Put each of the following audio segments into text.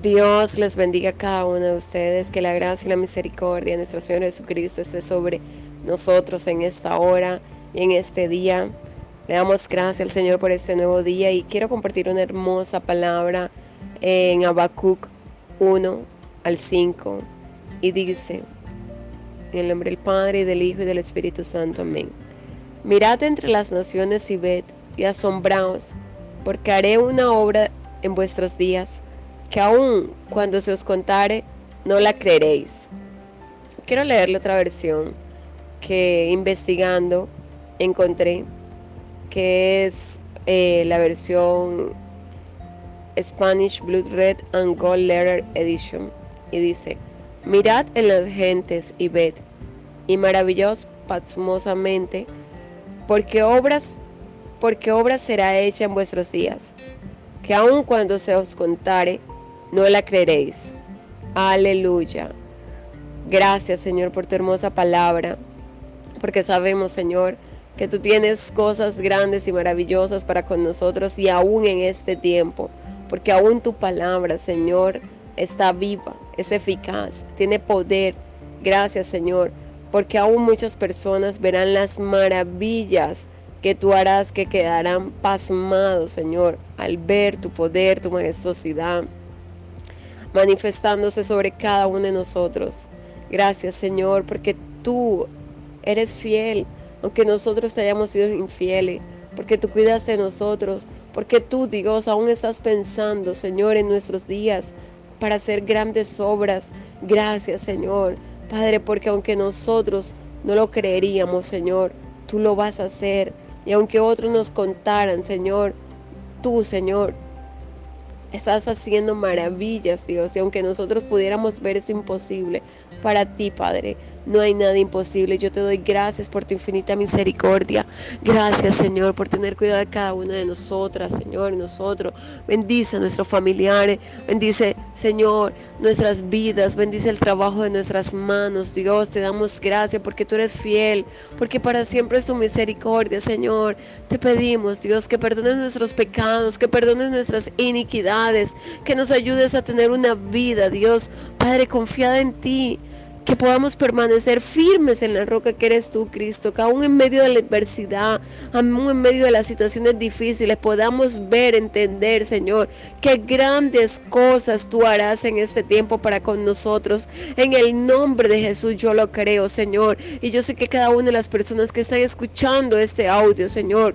Dios les bendiga a cada uno de ustedes, que la gracia y la misericordia de nuestro Señor Jesucristo esté sobre nosotros en esta hora y en este día. Le damos gracias al Señor por este nuevo día y quiero compartir una hermosa palabra en Habacuc 1 al 5 y dice, en el nombre del Padre y del Hijo y del Espíritu Santo, amén. Mirad entre las naciones y ved y asombraos, porque haré una obra en vuestros días que aun cuando se os contare, no la creeréis. Quiero leerle otra versión que investigando encontré, que es eh, la versión Spanish Blood Red and Gold Letter Edition. Y dice, mirad en las gentes y ved, y maravillaos pasmosamente, porque obras, porque obra será hecha en vuestros días, que aun cuando se os contare, no la creeréis. Aleluya. Gracias Señor por tu hermosa palabra, porque sabemos Señor que tú tienes cosas grandes y maravillosas para con nosotros y aún en este tiempo, porque aún tu palabra Señor está viva, es eficaz, tiene poder. Gracias Señor, porque aún muchas personas verán las maravillas que tú harás que quedarán pasmados, Señor, al ver tu poder, tu majestuosidad manifestándose sobre cada uno de nosotros. Gracias Señor, porque tú eres fiel, aunque nosotros te hayamos sido infieles, porque tú cuidas de nosotros, porque tú Dios aún estás pensando, Señor, en nuestros días para hacer grandes obras. Gracias Señor, Padre, porque aunque nosotros no lo creeríamos, Señor, tú lo vas a hacer. Y aunque otros nos contaran, Señor, tú, Señor, Estás haciendo maravillas, Dios, y aunque nosotros pudiéramos ver eso imposible, para ti, Padre, no hay nada imposible. Yo te doy gracias por tu infinita misericordia. Gracias, Señor, por tener cuidado de cada una de nosotras, Señor, nosotros. Bendice a nuestros familiares. Bendice, Señor, nuestras vidas. Bendice el trabajo de nuestras manos. Dios, te damos gracias porque tú eres fiel. Porque para siempre es tu misericordia, Señor. Te pedimos, Dios, que perdones nuestros pecados, que perdones nuestras iniquidades, que nos ayudes a tener una vida, Dios, Padre, confiada en ti que podamos permanecer firmes en la roca que eres tú, Cristo, que aún en medio de la adversidad, aún en medio de las situaciones difíciles, podamos ver, entender, Señor, que grandes cosas tú harás en este tiempo para con nosotros. En el nombre de Jesús yo lo creo, Señor. Y yo sé que cada una de las personas que están escuchando este audio, Señor,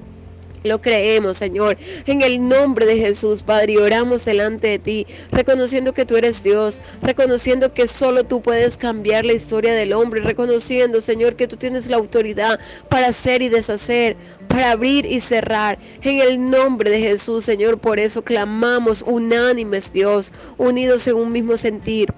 lo creemos, Señor, en el nombre de Jesús, Padre, y oramos delante de ti, reconociendo que tú eres Dios, reconociendo que solo tú puedes cambiar la historia del hombre, reconociendo, Señor, que tú tienes la autoridad para hacer y deshacer, para abrir y cerrar. En el nombre de Jesús, Señor, por eso clamamos unánimes, Dios, unidos en un mismo sentir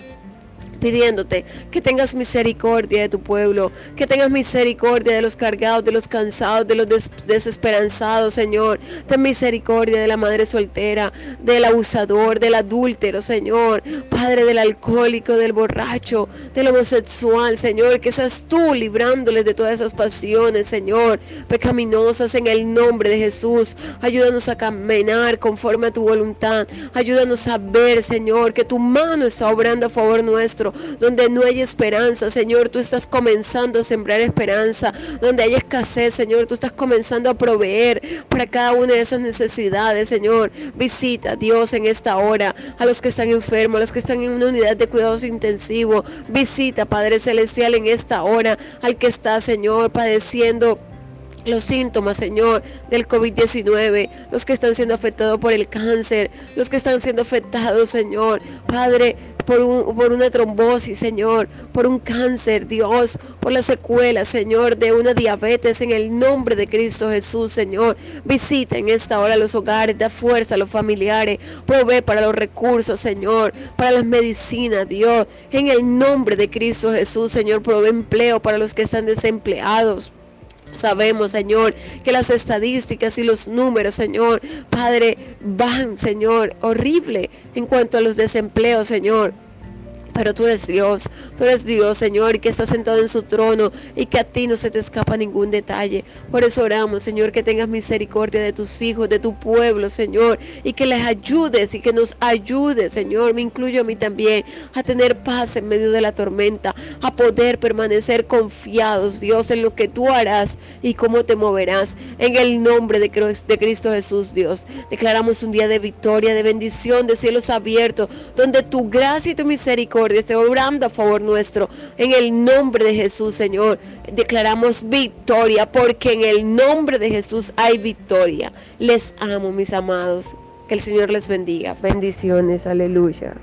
pidiéndote que tengas misericordia de tu pueblo, que tengas misericordia de los cargados, de los cansados, de los desesperanzados, Señor. Ten misericordia de la madre soltera, del abusador, del adúltero, Señor. Padre del alcohólico, del borracho, del homosexual, Señor. Que seas tú librándoles de todas esas pasiones, Señor, pecaminosas en el nombre de Jesús. Ayúdanos a caminar conforme a tu voluntad. Ayúdanos a ver, Señor, que tu mano está obrando a favor nuestro donde no hay esperanza, Señor, tú estás comenzando a sembrar esperanza, donde hay escasez, Señor, tú estás comenzando a proveer para cada una de esas necesidades, Señor. Visita, Dios, en esta hora a los que están enfermos, a los que están en una unidad de cuidados intensivos. Visita, Padre Celestial, en esta hora al que está, Señor, padeciendo los síntomas, Señor, del COVID-19, los que están siendo afectados por el cáncer, los que están siendo afectados, Señor, Padre, por, una trombosis, Señor, por un cáncer, Dios, por las secuelas, Señor, de una diabetes, en el nombre de Cristo Jesús, Señor. Visita en esta hora los hogares, da fuerza a los familiares, provee para los recursos, Señor, para las medicinas, Dios, en el nombre de Cristo Jesús, Señor, provee empleo para los que están desempleados. Sabemos, Señor, que las estadísticas y los números, Señor, Padre, van, Señor, horrible en cuanto a los desempleos, Señor. Pero tú eres Dios, tú eres Dios, Señor, que estás sentado en su trono y que a ti no se te escapa ningún detalle. Por eso oramos, Señor, que tengas misericordia de tus hijos, de tu pueblo, Señor, y que les ayudes y que nos ayudes, Señor. Me incluyo a mí también a tener paz en medio de la tormenta, a poder permanecer confiados, Dios, en lo que tú harás y cómo te moverás. En el nombre de Cristo Jesús, Dios, declaramos un día de victoria, de bendición, de cielos abiertos, donde tu gracia y tu misericordia esté orando a favor nuestro. En el nombre de Jesús, Señor, declaramos victoria, porque en el nombre de Jesús hay victoria. Les amo, mis amados. Que el Señor les bendiga. Bendiciones, aleluya.